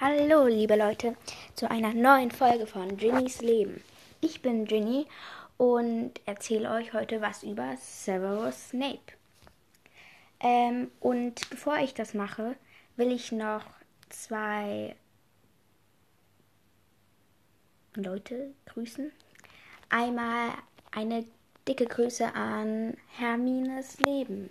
Hallo, liebe Leute, zu einer neuen Folge von Ginnys Leben. Ich bin Ginny und erzähle euch heute was über Severus Snape. Ähm, und bevor ich das mache, will ich noch zwei Leute grüßen. Einmal eine dicke Grüße an Hermines Leben.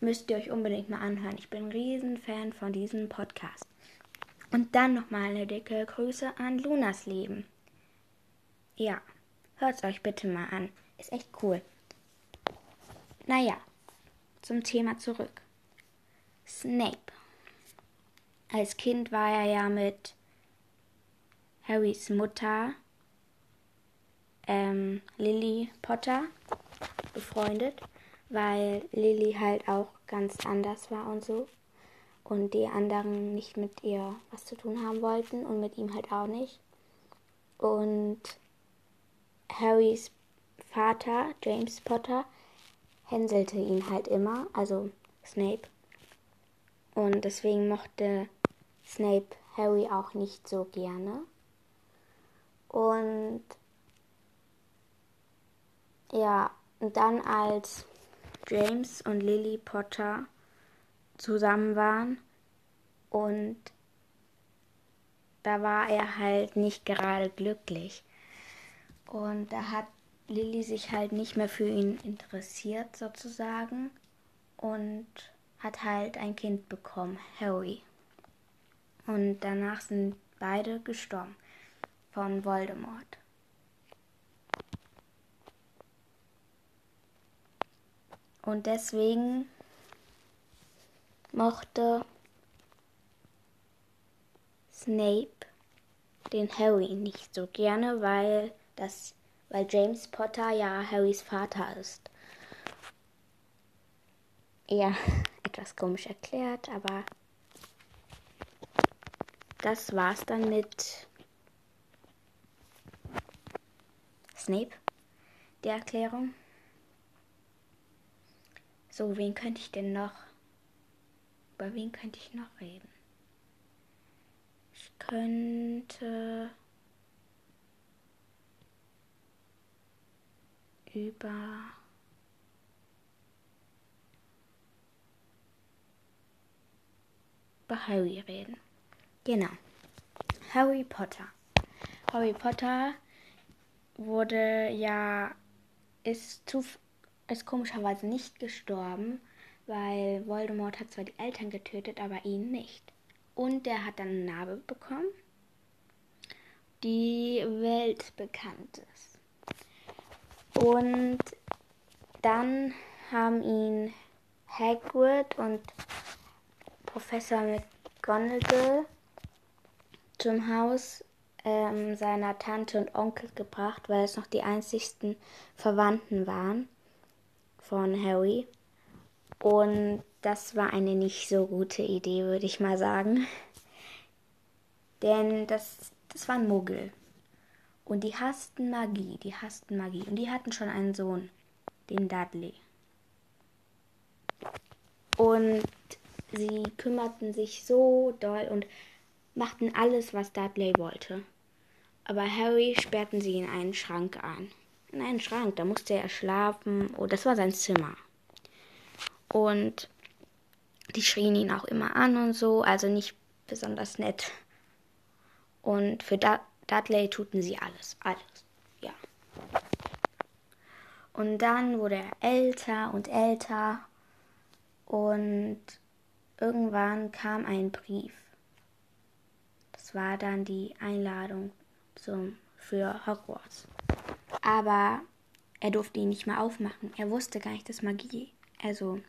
Müsst ihr euch unbedingt mal anhören. Ich bin ein Riesenfan von diesem Podcast. Und dann nochmal eine dicke Grüße an Lunas Leben. Ja, hört's euch bitte mal an. Ist echt cool. Naja, zum Thema zurück. Snape. Als Kind war er ja mit Harrys Mutter, ähm, Lily Potter, befreundet, weil Lily halt auch ganz anders war und so und die anderen nicht mit ihr was zu tun haben wollten und mit ihm halt auch nicht. Und Harrys Vater, James Potter, hänselte ihn halt immer, also Snape. Und deswegen mochte Snape Harry auch nicht so gerne. Und ja, und dann als James und Lily Potter zusammen waren und da war er halt nicht gerade glücklich. Und da hat Lilly sich halt nicht mehr für ihn interessiert sozusagen und hat halt ein Kind bekommen, Harry. Und danach sind beide gestorben von Voldemort. Und deswegen mochte Snape den Harry nicht so gerne, weil das, weil James Potter ja Harrys Vater ist. Ja, etwas komisch erklärt, aber das war's dann mit Snape, der Erklärung. So, wen könnte ich denn noch? Über wen könnte ich noch reden? Ich könnte über über Harry reden. Genau. Harry Potter. Harry Potter wurde ja ist zu ist komischerweise nicht gestorben, weil Voldemort hat zwar die Eltern getötet, aber ihn nicht. Und er hat dann eine Narbe bekommen, die weltbekannt ist. Und dann haben ihn Hagrid und Professor McGonagall zum Haus ähm, seiner Tante und Onkel gebracht, weil es noch die einzigsten Verwandten waren von Harry. Und das war eine nicht so gute Idee, würde ich mal sagen. Denn das, das waren Muggel. Und die hassten Magie, die hassten Magie. Und die hatten schon einen Sohn, den Dudley. Und sie kümmerten sich so doll und machten alles, was Dudley wollte. Aber Harry sperrten sie in einen Schrank ein. In einen Schrank, da musste er schlafen. Oh, das war sein Zimmer. Und die schrien ihn auch immer an und so, also nicht besonders nett. Und für Dudley tuten sie alles, alles, ja. Und dann wurde er älter und älter und irgendwann kam ein Brief. Das war dann die Einladung zum, für Hogwarts. Aber er durfte ihn nicht mehr aufmachen. Er wusste gar nicht, dass Magie, also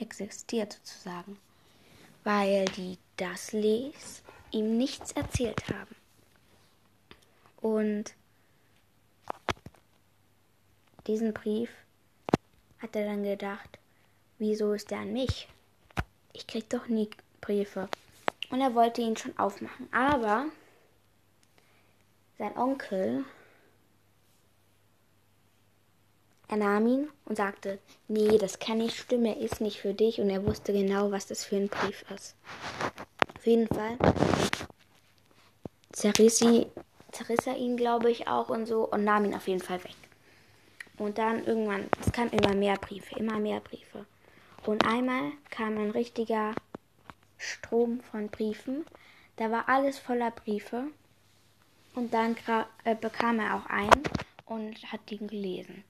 existiert sozusagen, weil die Dursleys ihm nichts erzählt haben. Und diesen Brief hat er dann gedacht, wieso ist der an mich? Ich krieg doch nie Briefe. Und er wollte ihn schon aufmachen. Aber sein Onkel Er nahm ihn und sagte, nee, das kann nicht stimmen, er ist nicht für dich und er wusste genau, was das für ein Brief ist. Auf jeden Fall zerriss, sie, zerriss er ihn, glaube ich, auch und so und nahm ihn auf jeden Fall weg. Und dann irgendwann, es kamen immer mehr Briefe, immer mehr Briefe. Und einmal kam ein richtiger Strom von Briefen. Da war alles voller Briefe. Und dann äh, bekam er auch einen und hat den gelesen.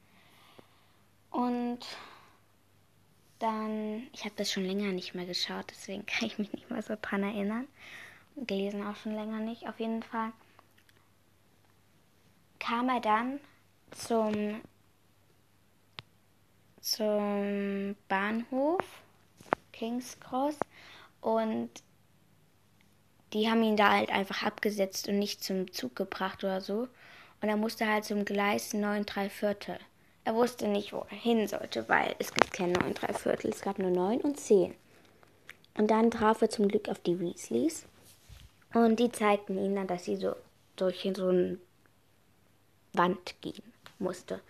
Und dann, ich habe das schon länger nicht mehr geschaut, deswegen kann ich mich nicht mehr so dran erinnern. Gelesen auch schon länger nicht. Auf jeden Fall kam er dann zum zum Bahnhof King's Cross und die haben ihn da halt einfach abgesetzt und nicht zum Zug gebracht oder so. Und er musste halt zum Gleis 9 3 Viertel. Er wusste nicht, wo er hin sollte, weil es gibt keine 9 3 Viertel, es gab nur 9 und 10. Und dann traf er zum Glück auf die Weasleys. Und die zeigten ihm dann, dass sie so durch so eine Wand gehen musste.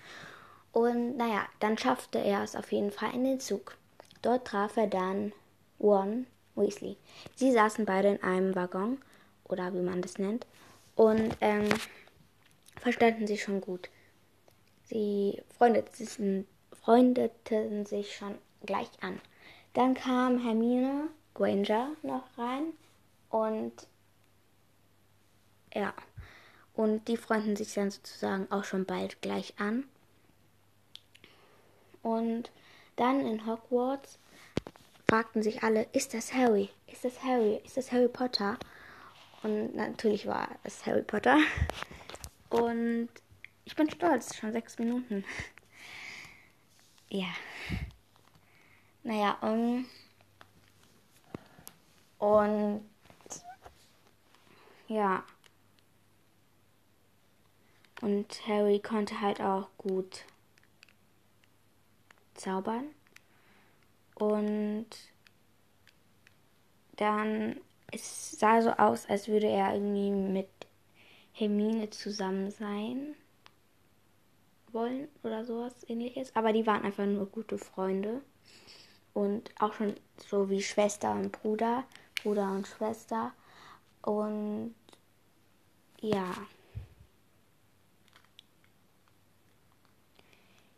Und naja, dann schaffte er es auf jeden Fall in den Zug. Dort traf er dann Ron Weasley. Sie saßen beide in einem Waggon, oder wie man das nennt, und ähm, verstanden sich schon gut. Sie freundeten, freundeten sich schon gleich an. Dann kam Hermine Granger noch rein und ja, und die freunden sich dann sozusagen auch schon bald gleich an. Und dann in Hogwarts fragten sich alle, ist das Harry? Ist das Harry? Ist das Harry Potter? Und natürlich war es Harry Potter. Und ich bin stolz, schon sechs Minuten. Ja. Naja, um, und ja. Und Harry konnte halt auch gut zaubern. Und dann es sah so aus, als würde er irgendwie mit Hermine zusammen sein wollen oder sowas ähnliches. Aber die waren einfach nur gute Freunde. Und auch schon so wie Schwester und Bruder, Bruder und Schwester. Und ja.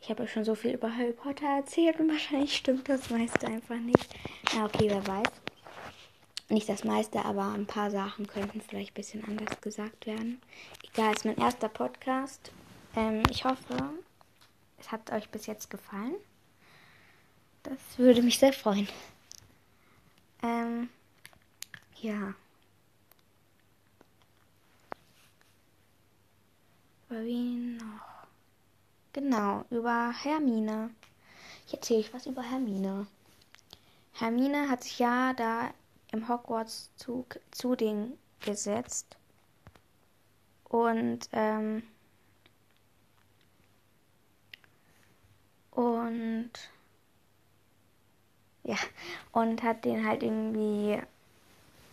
Ich habe euch schon so viel über Harry Potter erzählt und wahrscheinlich stimmt das meiste einfach nicht. Na okay, wer weiß. Nicht das meiste, aber ein paar Sachen könnten vielleicht ein bisschen anders gesagt werden. Egal, ist mein erster Podcast. Ähm, ich hoffe, es hat euch bis jetzt gefallen. Das würde mich sehr freuen. Ähm, ja. Über wen noch? Genau, über Hermine. Ich erzähle euch was über Hermine. Hermine hat sich ja da im Hogwarts-Zug zu den gesetzt. Und, ähm, und, ja, und hat den halt irgendwie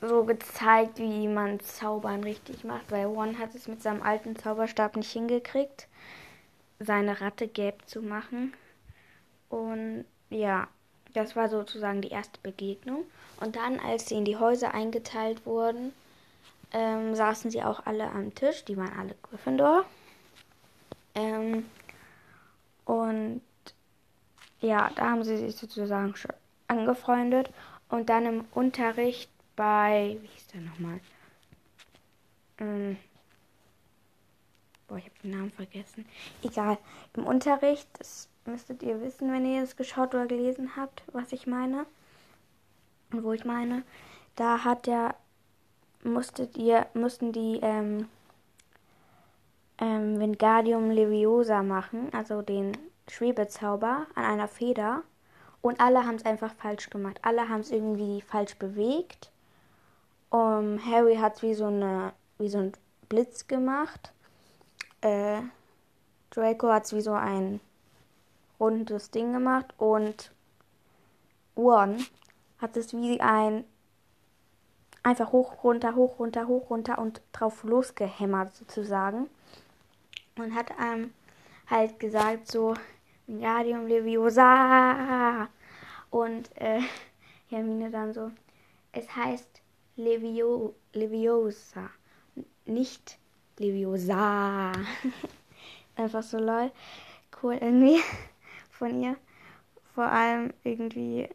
so gezeigt, wie man Zaubern richtig macht, weil One hat es mit seinem alten Zauberstab nicht hingekriegt seine Ratte gelb zu machen. Und ja, das war sozusagen die erste Begegnung. Und dann, als sie in die Häuser eingeteilt wurden, ähm, saßen sie auch alle am Tisch. Die waren alle Gryffindor. Ähm, und ja, da haben sie sich sozusagen schon angefreundet. Und dann im Unterricht bei, wie hieß der nochmal? Ähm, Boah, ich habe den Namen vergessen. Egal. Im Unterricht, das müsstet ihr wissen, wenn ihr es geschaut oder gelesen habt, was ich meine. Und wo ich meine. Da hat er, musstet ihr, mussten die ähm, ähm, Wingardium Leviosa machen, also den Schwebezauber an einer Feder. Und alle haben es einfach falsch gemacht. Alle haben es irgendwie falsch bewegt. Um, Harry hat wie so eine, wie so ein Blitz gemacht äh, Draco hat wie so ein rundes Ding gemacht und One hat es wie ein einfach hoch, runter, hoch, runter, hoch, runter und drauf losgehämmert sozusagen. Und hat ähm, halt gesagt so, Wingardium Leviosa. Und äh, Hermine dann so, es heißt Levio, Leviosa nicht Leviosa. Einfach so lol. Cool irgendwie von ihr. Vor allem irgendwie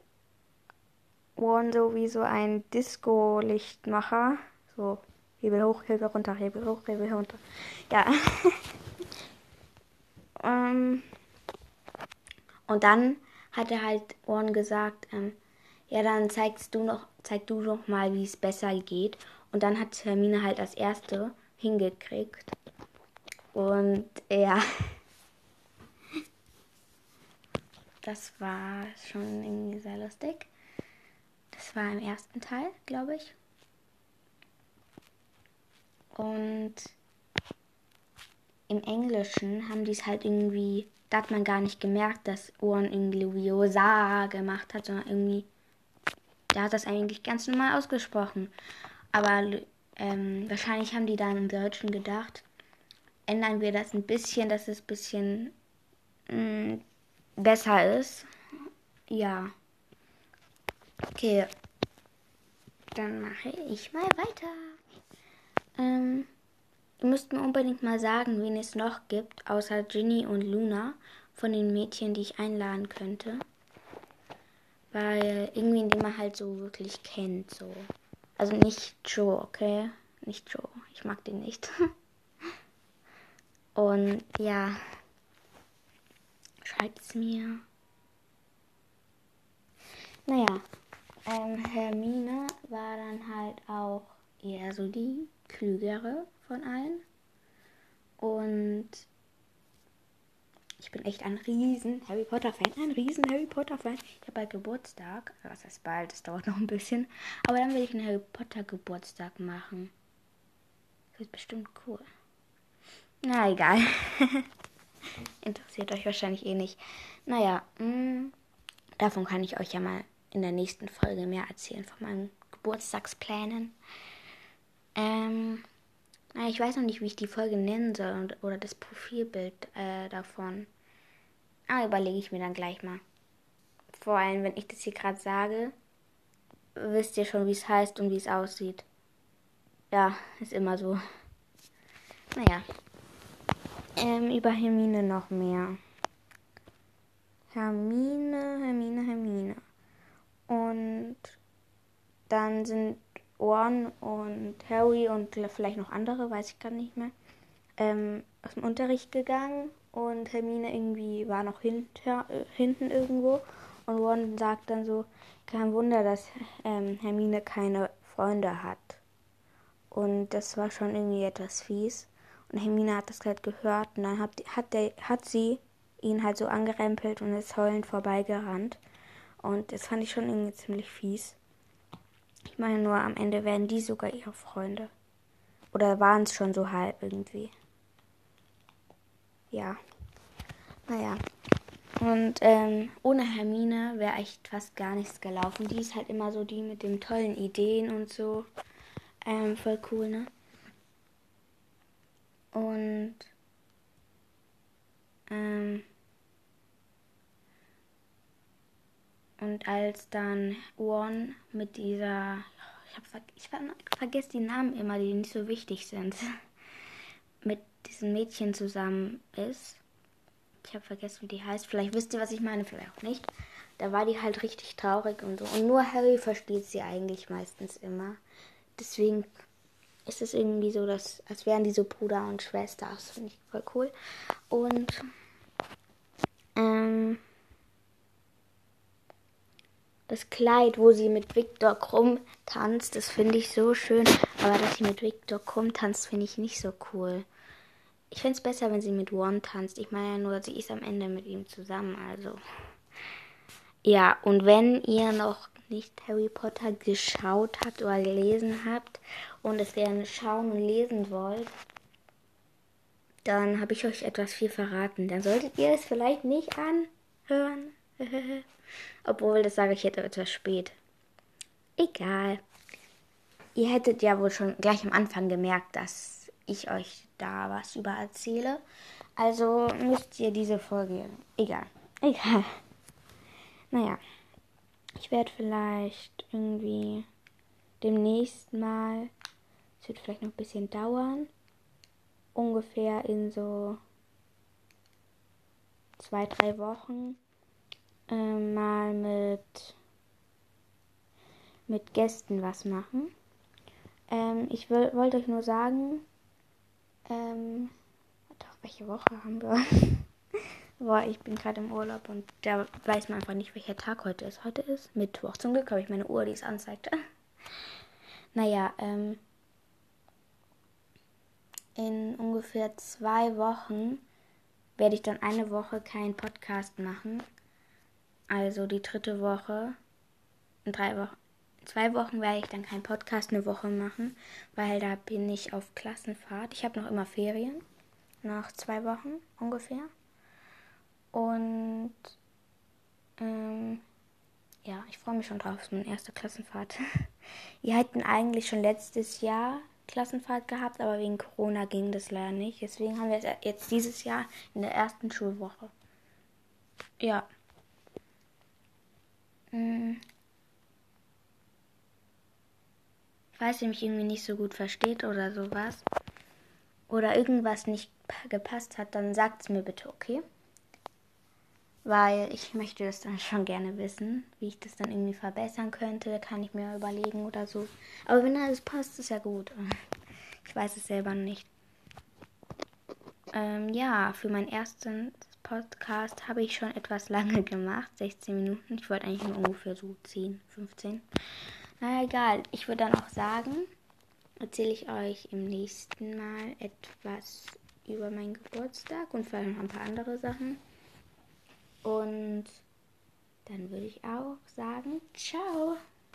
Warren so wie so ein Disco-Lichtmacher. So, Hebel hoch, Hebel runter, Hebel hoch, Hebel runter. Ja. ähm, und dann hat er halt Warren gesagt, ähm, ja, dann zeigst du noch, zeig du noch mal, wie es besser geht. Und dann hat Hermine halt als erste hingekriegt. Und ja. Das war schon irgendwie sehr lustig. Das war im ersten Teil, glaube ich. Und im Englischen haben die es halt irgendwie, da hat man gar nicht gemerkt, dass Ohren irgendwie Leviosa gemacht hat, sondern irgendwie, da hat das eigentlich ganz normal ausgesprochen. Aber ähm, wahrscheinlich haben die dann im Deutschen gedacht, ändern wir das ein bisschen, dass es ein bisschen mh, mm, besser ist. Ja. Okay. Dann mache ich mal weiter. Ähm, ihr müsst mir unbedingt mal sagen, wen es noch gibt, außer Ginny und Luna, von den Mädchen, die ich einladen könnte. Weil irgendwie, den man halt so wirklich kennt, so. Also nicht Joe, okay? Nicht Joe. Ich mag den nicht. Und ja, schreibt es mir. Naja, ähm, Hermine war dann halt auch eher so die klügere von allen. Und ich bin echt ein riesen Harry Potter Fan, ein riesen Harry Potter Fan. Ich habe bald Geburtstag, was heißt bald, das dauert noch ein bisschen, aber dann will ich einen Harry Potter Geburtstag machen. Das wird bestimmt cool. Na egal. Interessiert euch wahrscheinlich eh nicht. Naja, mh, mm, davon kann ich euch ja mal in der nächsten Folge mehr erzählen, von meinen Geburtstagsplänen. Ähm, na, ich weiß noch nicht, wie ich die Folge nennen soll und, oder das Profilbild äh, davon. Aber überlege ich mir dann gleich mal. Vor allem, wenn ich das hier gerade sage, wisst ihr schon, wie es heißt und wie es aussieht. Ja, ist immer so. Naja. Ähm, über Hermine noch mehr. Hermine, Hermine, Hermine. Und dann sind Ron und Harry und vielleicht noch andere, weiß ich gar nicht mehr, ähm, aus dem Unterricht gegangen und Hermine irgendwie war noch hinter, äh, hinten irgendwo und Ron sagt dann so, kein Wunder, dass ähm, Hermine keine Freunde hat. Und das war schon irgendwie etwas fies. Und Hermine hat das halt gehört und dann hat, hat, der, hat sie ihn halt so angerempelt und ist heulend vorbeigerannt. Und das fand ich schon irgendwie ziemlich fies. Ich meine nur, am Ende werden die sogar ihre Freunde. Oder waren es schon so halb irgendwie. Ja. Naja. Und ähm, ohne Hermine wäre echt fast gar nichts gelaufen. Die ist halt immer so die mit den tollen Ideen und so. Ähm, voll cool, ne? Und ähm, und als dann One mit dieser ich ver ich ver vergesse die Namen immer, die nicht so wichtig sind, mit diesem Mädchen zusammen ist. Ich habe vergessen, wie die heißt. Vielleicht wisst ihr, was ich meine, vielleicht auch nicht. Da war die halt richtig traurig und so. Und nur Harry versteht sie eigentlich meistens immer. Deswegen ist es irgendwie so, dass, als wären die so Bruder und Schwester. Das finde ich voll cool. Und ähm, das Kleid, wo sie mit Viktor Krumm tanzt, das finde ich so schön. Aber dass sie mit Viktor Krumm tanzt, finde ich nicht so cool. Ich finde es besser, wenn sie mit One tanzt. Ich meine ja nur, sie ist am Ende mit ihm zusammen. Also. Ja, und wenn ihr noch nicht Harry Potter geschaut habt oder gelesen habt und es gerne schauen und lesen wollt, dann habe ich euch etwas viel verraten. Dann solltet ihr es vielleicht nicht anhören. Obwohl, das sage ich jetzt etwas spät. Egal. Ihr hättet ja wohl schon gleich am Anfang gemerkt, dass ich euch da was über erzähle. Also müsst ihr diese Folge. Egal. Egal. Naja. Ich werde vielleicht irgendwie demnächst mal Es wird vielleicht noch ein bisschen dauern. Ungefähr in so zwei, drei Wochen äh, mal mit, mit Gästen was machen. Ähm, ich wollte euch nur sagen, ähm, doch, welche Woche haben wir? Boah, ich bin gerade im Urlaub und da weiß man einfach nicht, welcher Tag heute ist. Heute ist Mittwoch. Zum Glück habe ich meine Uhr, die es anzeigt. naja, ähm, in ungefähr zwei Wochen werde ich dann eine Woche keinen Podcast machen. Also die dritte Woche. In drei Wochen. In zwei Wochen werde ich dann keinen Podcast eine Woche machen, weil da bin ich auf Klassenfahrt. Ich habe noch immer Ferien. Nach zwei Wochen ungefähr. Und ähm, ja, ich freue mich schon drauf. Ist meine erste Klassenfahrt. Wir hatten eigentlich schon letztes Jahr Klassenfahrt gehabt, aber wegen Corona ging das leider nicht. Deswegen haben wir es jetzt dieses Jahr in der ersten Schulwoche. Ja. Hm. Falls ihr mich irgendwie nicht so gut versteht oder sowas oder irgendwas nicht gepasst hat, dann sagt es mir bitte, okay? Weil ich möchte das dann schon gerne wissen, wie ich das dann irgendwie verbessern könnte, kann ich mir überlegen oder so. Aber wenn alles passt, ist ja gut. Ich weiß es selber nicht. Ähm, ja, für meinen ersten Podcast habe ich schon etwas lange gemacht, 16 Minuten. Ich wollte eigentlich nur ungefähr so 10, 15. Na egal, ich würde dann auch sagen, erzähle ich euch im nächsten Mal etwas über meinen Geburtstag und vielleicht noch ein paar andere Sachen. Und dann würde ich auch sagen, ciao.